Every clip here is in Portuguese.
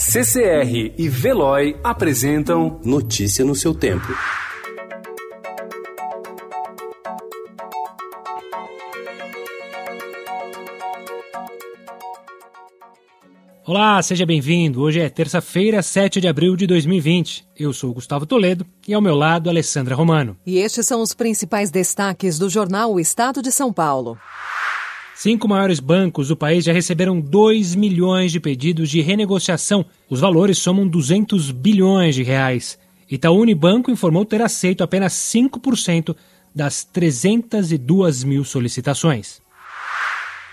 CCR e Veloy apresentam Notícia no seu tempo. Olá, seja bem-vindo. Hoje é terça-feira, 7 de abril de 2020. Eu sou Gustavo Toledo e ao meu lado, Alessandra Romano. E estes são os principais destaques do jornal O Estado de São Paulo. Cinco maiores bancos do país já receberam 2 milhões de pedidos de renegociação. Os valores somam 200 bilhões de reais. Itaú Unibanco informou ter aceito apenas 5% das 302 mil solicitações.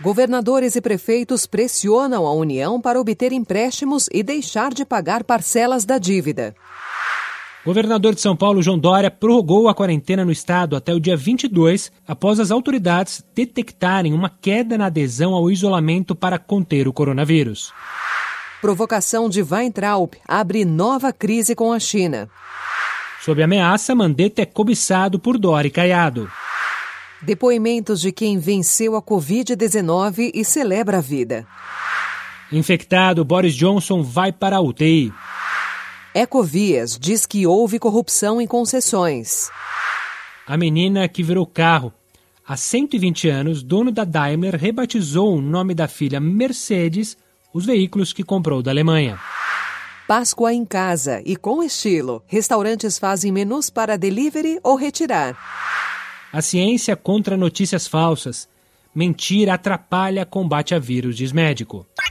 Governadores e prefeitos pressionam a União para obter empréstimos e deixar de pagar parcelas da dívida. Governador de São Paulo, João Dória, prorrogou a quarentena no estado até o dia 22, após as autoridades detectarem uma queda na adesão ao isolamento para conter o coronavírus. Provocação de Weintraub abre nova crise com a China. Sob ameaça, Mandetta é cobiçado por Dória e Caiado. Depoimentos de quem venceu a Covid-19 e celebra a vida. Infectado, Boris Johnson vai para a UTI. Ecovias diz que houve corrupção em concessões. A menina que virou carro. Há 120 anos, dono da Daimler rebatizou o nome da filha Mercedes os veículos que comprou da Alemanha. Páscoa em casa e com estilo. Restaurantes fazem menus para delivery ou retirar. A ciência contra notícias falsas. Mentira atrapalha combate a vírus, diz médico.